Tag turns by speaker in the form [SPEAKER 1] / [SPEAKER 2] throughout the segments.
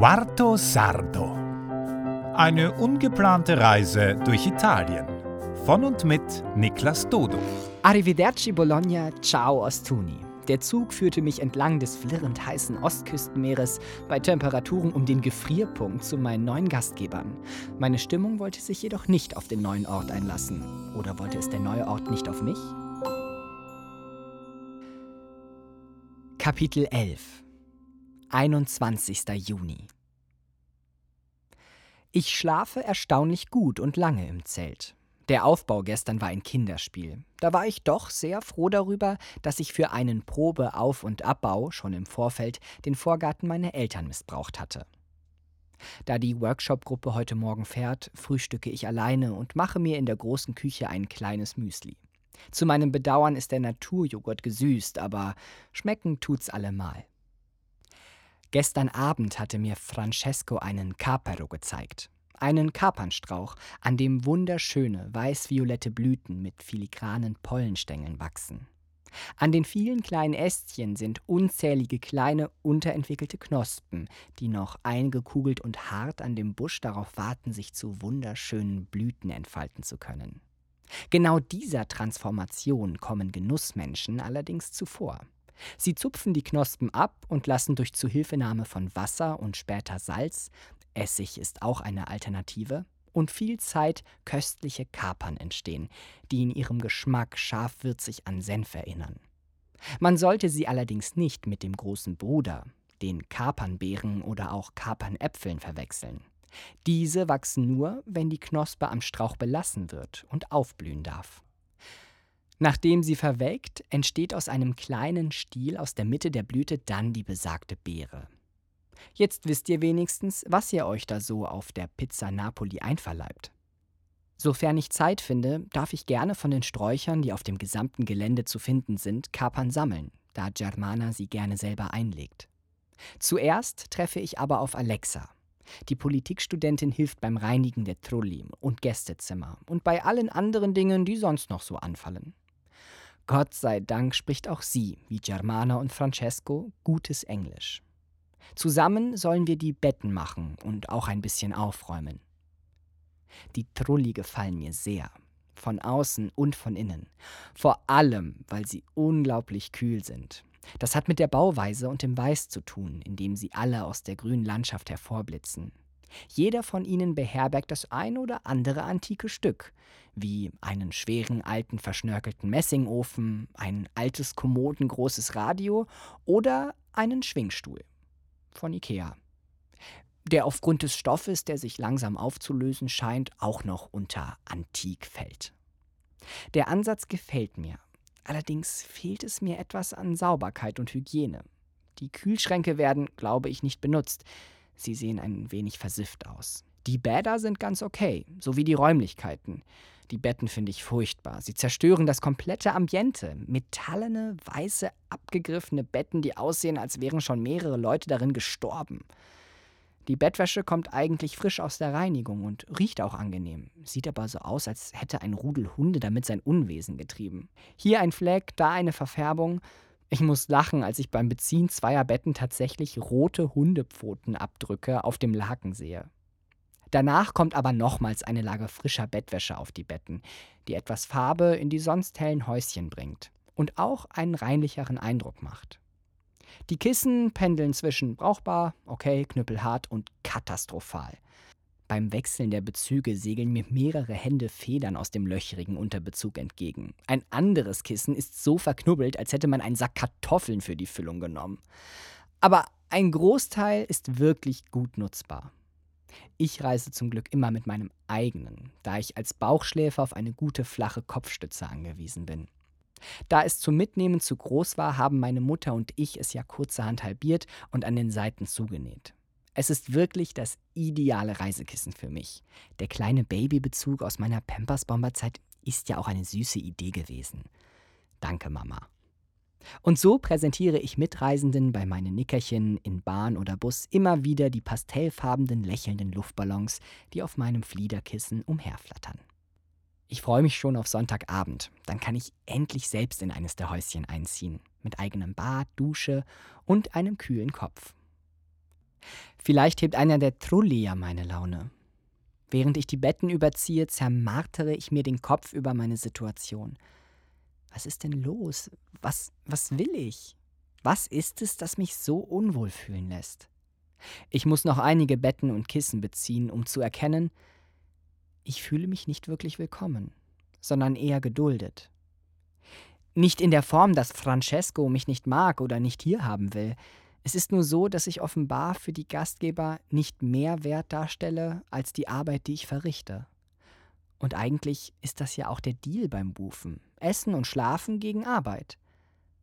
[SPEAKER 1] Quarto Sardo. Eine ungeplante Reise durch Italien. Von und mit Niklas Dodo.
[SPEAKER 2] Arrivederci Bologna, ciao Ostuni. Der Zug führte mich entlang des flirrend heißen Ostküstenmeeres bei Temperaturen um den Gefrierpunkt zu meinen neuen Gastgebern. Meine Stimmung wollte sich jedoch nicht auf den neuen Ort einlassen. Oder wollte es der neue Ort nicht auf mich? Kapitel 11 21. Juni Ich schlafe erstaunlich gut und lange im Zelt. Der Aufbau gestern war ein Kinderspiel. Da war ich doch sehr froh darüber, dass ich für einen Probe-Auf- und Abbau schon im Vorfeld den Vorgarten meiner Eltern missbraucht hatte. Da die Workshop-Gruppe heute Morgen fährt, frühstücke ich alleine und mache mir in der großen Küche ein kleines Müsli. Zu meinem Bedauern ist der Naturjoghurt gesüßt, aber schmecken tut's allemal. Gestern Abend hatte mir Francesco einen Capero gezeigt einen Kapernstrauch, an dem wunderschöne weiß-violette Blüten mit filigranen Pollenstängeln wachsen. An den vielen kleinen Ästchen sind unzählige kleine, unterentwickelte Knospen, die noch eingekugelt und hart an dem Busch darauf warten, sich zu wunderschönen Blüten entfalten zu können. Genau dieser Transformation kommen Genussmenschen allerdings zuvor. Sie zupfen die Knospen ab und lassen durch Zuhilfenahme von Wasser und später Salz Essig ist auch eine Alternative, und viel Zeit köstliche Kapern entstehen, die in ihrem Geschmack scharfwürzig an Senf erinnern. Man sollte sie allerdings nicht mit dem großen Bruder, den Kapernbeeren oder auch Kapernäpfeln verwechseln. Diese wachsen nur, wenn die Knospe am Strauch belassen wird und aufblühen darf. Nachdem sie verwelkt, entsteht aus einem kleinen Stiel aus der Mitte der Blüte dann die besagte Beere. Jetzt wisst ihr wenigstens, was ihr euch da so auf der Pizza Napoli einverleibt. Sofern ich Zeit finde, darf ich gerne von den Sträuchern, die auf dem gesamten Gelände zu finden sind, Kapern sammeln, da Germana sie gerne selber einlegt. Zuerst treffe ich aber auf Alexa. Die Politikstudentin hilft beim Reinigen der Trulli und Gästezimmer und bei allen anderen Dingen, die sonst noch so anfallen. Gott sei Dank spricht auch sie, wie Germana und Francesco, gutes Englisch. Zusammen sollen wir die Betten machen und auch ein bisschen aufräumen. Die Trulli gefallen mir sehr, von außen und von innen. Vor allem, weil sie unglaublich kühl sind. Das hat mit der Bauweise und dem Weiß zu tun, in dem sie alle aus der grünen Landschaft hervorblitzen. Jeder von ihnen beherbergt das ein oder andere antike Stück, wie einen schweren alten verschnörkelten Messingofen, ein altes kommodengroßes Radio oder einen Schwingstuhl von Ikea. Der aufgrund des Stoffes, der sich langsam aufzulösen scheint, auch noch unter Antik fällt. Der Ansatz gefällt mir. Allerdings fehlt es mir etwas an Sauberkeit und Hygiene. Die Kühlschränke werden, glaube ich, nicht benutzt. Sie sehen ein wenig versifft aus. Die Bäder sind ganz okay, sowie die Räumlichkeiten. Die Betten finde ich furchtbar. Sie zerstören das komplette Ambiente. Metallene, weiße, abgegriffene Betten, die aussehen, als wären schon mehrere Leute darin gestorben. Die Bettwäsche kommt eigentlich frisch aus der Reinigung und riecht auch angenehm. Sieht aber so aus, als hätte ein Rudel Hunde damit sein Unwesen getrieben. Hier ein Fleck, da eine Verfärbung. Ich muss lachen, als ich beim Beziehen zweier Betten tatsächlich rote Hundepfotenabdrücke auf dem Laken sehe. Danach kommt aber nochmals eine Lage frischer Bettwäsche auf die Betten, die etwas Farbe in die sonst hellen Häuschen bringt und auch einen reinlicheren Eindruck macht. Die Kissen pendeln zwischen brauchbar, okay, knüppelhart und katastrophal. Beim Wechseln der Bezüge segeln mir mehrere Hände Federn aus dem löchrigen Unterbezug entgegen. Ein anderes Kissen ist so verknubbelt, als hätte man einen Sack Kartoffeln für die Füllung genommen. Aber ein Großteil ist wirklich gut nutzbar. Ich reise zum Glück immer mit meinem eigenen, da ich als Bauchschläfer auf eine gute flache Kopfstütze angewiesen bin. Da es zum Mitnehmen zu groß war, haben meine Mutter und ich es ja kurzerhand halbiert und an den Seiten zugenäht. Es ist wirklich das ideale Reisekissen für mich. Der kleine Babybezug aus meiner Pampers-Bomberzeit ist ja auch eine süße Idee gewesen. Danke, Mama. Und so präsentiere ich Mitreisenden bei meinen Nickerchen in Bahn oder Bus immer wieder die pastellfarbenen, lächelnden Luftballons, die auf meinem Fliederkissen umherflattern. Ich freue mich schon auf Sonntagabend. Dann kann ich endlich selbst in eines der Häuschen einziehen. Mit eigenem Bad, Dusche und einem kühlen Kopf. Vielleicht hebt einer der Trulli ja meine Laune. Während ich die Betten überziehe, zermartere ich mir den Kopf über meine Situation. Was ist denn los? Was, was will ich? Was ist es, das mich so unwohl fühlen lässt? Ich muss noch einige Betten und Kissen beziehen, um zu erkennen, ich fühle mich nicht wirklich willkommen, sondern eher geduldet. Nicht in der Form, dass Francesco mich nicht mag oder nicht hier haben will. Es ist nur so, dass ich offenbar für die Gastgeber nicht mehr Wert darstelle als die Arbeit, die ich verrichte. Und eigentlich ist das ja auch der Deal beim Bufen. Essen und Schlafen gegen Arbeit.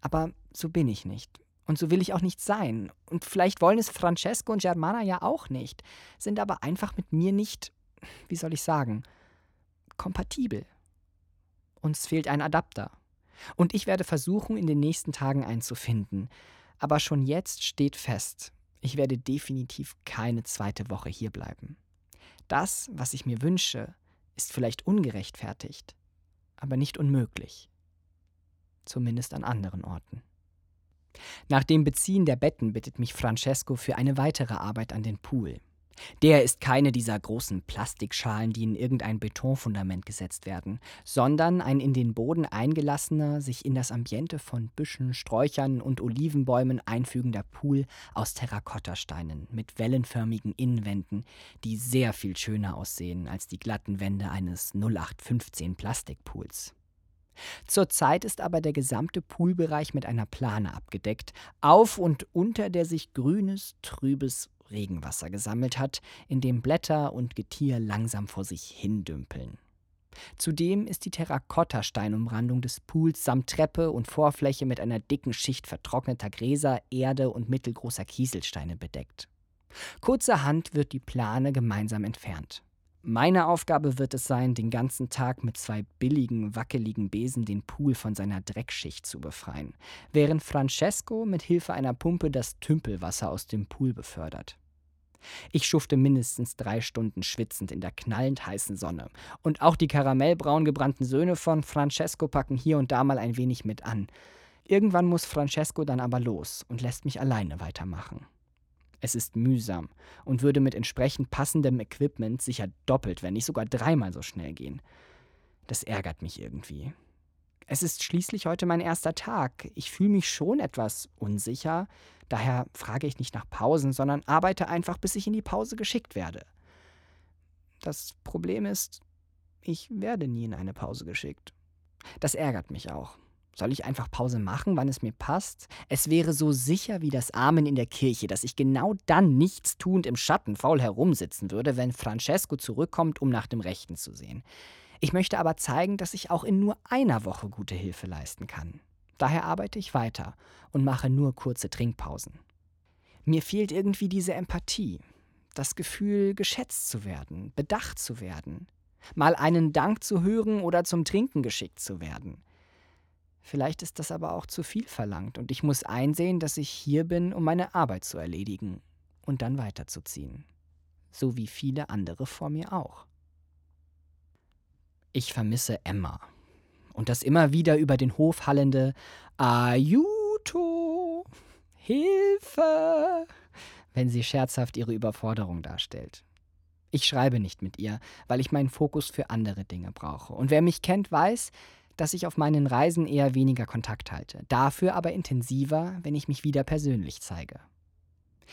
[SPEAKER 2] Aber so bin ich nicht. Und so will ich auch nicht sein. Und vielleicht wollen es Francesco und Germana ja auch nicht, sind aber einfach mit mir nicht, wie soll ich sagen, kompatibel. Uns fehlt ein Adapter. Und ich werde versuchen, in den nächsten Tagen einen zu finden. Aber schon jetzt steht fest, ich werde definitiv keine zweite Woche hierbleiben. Das, was ich mir wünsche, ist vielleicht ungerechtfertigt, aber nicht unmöglich. Zumindest an anderen Orten. Nach dem Beziehen der Betten bittet mich Francesco für eine weitere Arbeit an den Pool. Der ist keine dieser großen Plastikschalen, die in irgendein Betonfundament gesetzt werden, sondern ein in den Boden eingelassener, sich in das Ambiente von Büschen, Sträuchern und Olivenbäumen einfügender Pool aus Terrakottasteinen mit wellenförmigen Innenwänden, die sehr viel schöner aussehen als die glatten Wände eines 0815 Plastikpools. Zurzeit ist aber der gesamte Poolbereich mit einer Plane abgedeckt, auf und unter der sich grünes, trübes Regenwasser gesammelt hat, in dem Blätter und Getier langsam vor sich hindümpeln. Zudem ist die Terrakotta-Steinumrandung des Pools samt Treppe und Vorfläche mit einer dicken Schicht vertrockneter Gräser, Erde und mittelgroßer Kieselsteine bedeckt. Kurzerhand wird die Plane gemeinsam entfernt. Meine Aufgabe wird es sein, den ganzen Tag mit zwei billigen, wackeligen Besen den Pool von seiner Dreckschicht zu befreien, während Francesco mit Hilfe einer Pumpe das Tümpelwasser aus dem Pool befördert. Ich schufte mindestens drei Stunden schwitzend in der knallend heißen Sonne. Und auch die karamellbraun gebrannten Söhne von Francesco packen hier und da mal ein wenig mit an. Irgendwann muss Francesco dann aber los und lässt mich alleine weitermachen. Es ist mühsam und würde mit entsprechend passendem Equipment sicher doppelt, wenn nicht sogar dreimal so schnell gehen. Das ärgert mich irgendwie. Es ist schließlich heute mein erster Tag. Ich fühle mich schon etwas unsicher, daher frage ich nicht nach Pausen, sondern arbeite einfach, bis ich in die Pause geschickt werde. Das Problem ist, ich werde nie in eine Pause geschickt. Das ärgert mich auch. Soll ich einfach Pause machen, wann es mir passt? Es wäre so sicher wie das Amen in der Kirche, dass ich genau dann nichtstuend im Schatten faul herumsitzen würde, wenn Francesco zurückkommt, um nach dem Rechten zu sehen. Ich möchte aber zeigen, dass ich auch in nur einer Woche gute Hilfe leisten kann. Daher arbeite ich weiter und mache nur kurze Trinkpausen. Mir fehlt irgendwie diese Empathie, das Gefühl, geschätzt zu werden, bedacht zu werden, mal einen Dank zu hören oder zum Trinken geschickt zu werden. Vielleicht ist das aber auch zu viel verlangt und ich muss einsehen, dass ich hier bin, um meine Arbeit zu erledigen und dann weiterzuziehen. So wie viele andere vor mir auch. Ich vermisse Emma. Und das immer wieder über den Hof hallende Ayuto, Hilfe, wenn sie scherzhaft ihre Überforderung darstellt. Ich schreibe nicht mit ihr, weil ich meinen Fokus für andere Dinge brauche. Und wer mich kennt, weiß, dass ich auf meinen Reisen eher weniger Kontakt halte, dafür aber intensiver, wenn ich mich wieder persönlich zeige.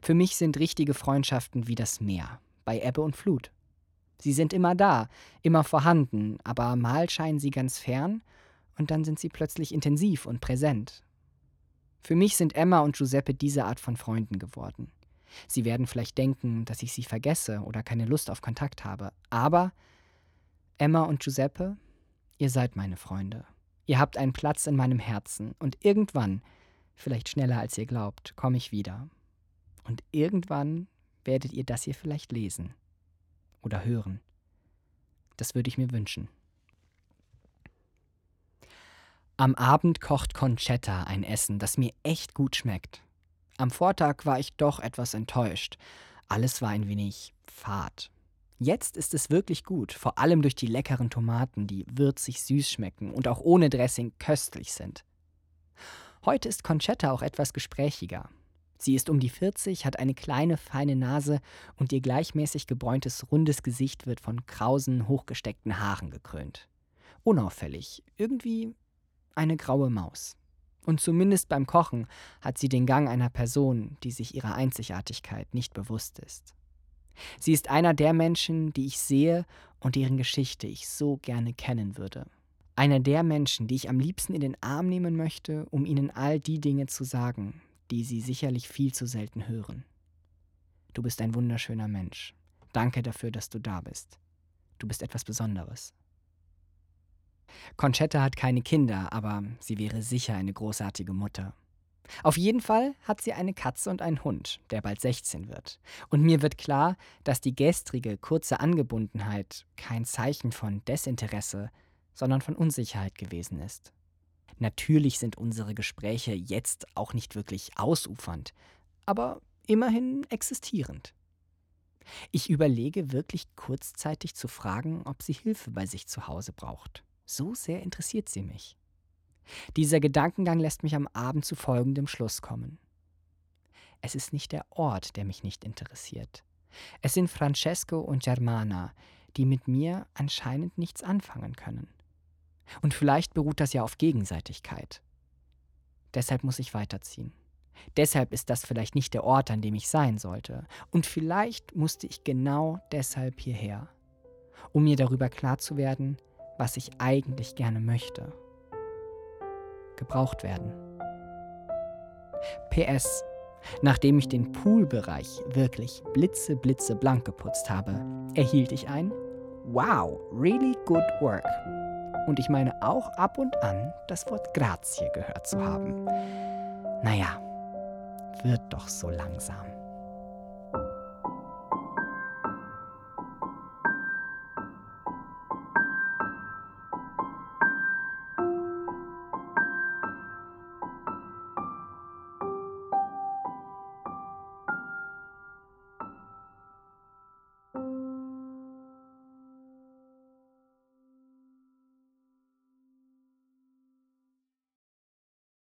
[SPEAKER 2] Für mich sind richtige Freundschaften wie das Meer, bei Ebbe und Flut. Sie sind immer da, immer vorhanden, aber mal scheinen sie ganz fern und dann sind sie plötzlich intensiv und präsent. Für mich sind Emma und Giuseppe diese Art von Freunden geworden. Sie werden vielleicht denken, dass ich sie vergesse oder keine Lust auf Kontakt habe, aber Emma und Giuseppe Ihr seid meine Freunde. Ihr habt einen Platz in meinem Herzen und irgendwann, vielleicht schneller als ihr glaubt, komme ich wieder. Und irgendwann werdet ihr das hier vielleicht lesen oder hören. Das würde ich mir wünschen. Am Abend kocht Concetta ein Essen, das mir echt gut schmeckt. Am Vortag war ich doch etwas enttäuscht. Alles war ein wenig fad. Jetzt ist es wirklich gut, vor allem durch die leckeren Tomaten, die würzig süß schmecken und auch ohne Dressing köstlich sind. Heute ist Concetta auch etwas gesprächiger. Sie ist um die 40, hat eine kleine, feine Nase und ihr gleichmäßig gebräuntes, rundes Gesicht wird von krausen, hochgesteckten Haaren gekrönt. Unauffällig, irgendwie eine graue Maus. Und zumindest beim Kochen hat sie den Gang einer Person, die sich ihrer Einzigartigkeit nicht bewusst ist. Sie ist einer der Menschen, die ich sehe und deren Geschichte ich so gerne kennen würde. Einer der Menschen, die ich am liebsten in den Arm nehmen möchte, um ihnen all die Dinge zu sagen, die sie sicherlich viel zu selten hören. Du bist ein wunderschöner Mensch. Danke dafür, dass du da bist. Du bist etwas Besonderes. Conchetta hat keine Kinder, aber sie wäre sicher eine großartige Mutter. Auf jeden Fall hat sie eine Katze und einen Hund, der bald 16 wird. Und mir wird klar, dass die gestrige, kurze Angebundenheit kein Zeichen von Desinteresse, sondern von Unsicherheit gewesen ist. Natürlich sind unsere Gespräche jetzt auch nicht wirklich ausufernd, aber immerhin existierend. Ich überlege wirklich kurzzeitig zu fragen, ob sie Hilfe bei sich zu Hause braucht. So sehr interessiert sie mich. Dieser Gedankengang lässt mich am Abend zu folgendem Schluss kommen. Es ist nicht der Ort, der mich nicht interessiert. Es sind Francesco und Germana, die mit mir anscheinend nichts anfangen können. Und vielleicht beruht das ja auf Gegenseitigkeit. Deshalb muss ich weiterziehen. Deshalb ist das vielleicht nicht der Ort, an dem ich sein sollte. Und vielleicht musste ich genau deshalb hierher, um mir darüber klar zu werden, was ich eigentlich gerne möchte. Gebraucht werden. PS. Nachdem ich den Poolbereich wirklich blitze, blitze blank geputzt habe, erhielt ich ein Wow, really good work und ich meine auch ab und an das Wort Grazie gehört zu haben. Naja, wird doch so langsam.